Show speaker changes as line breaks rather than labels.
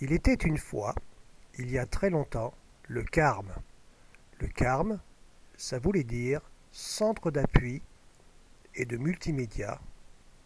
Il était une fois, il y a très longtemps, le Carme. Le Carme, ça voulait dire centre d'appui et de multimédia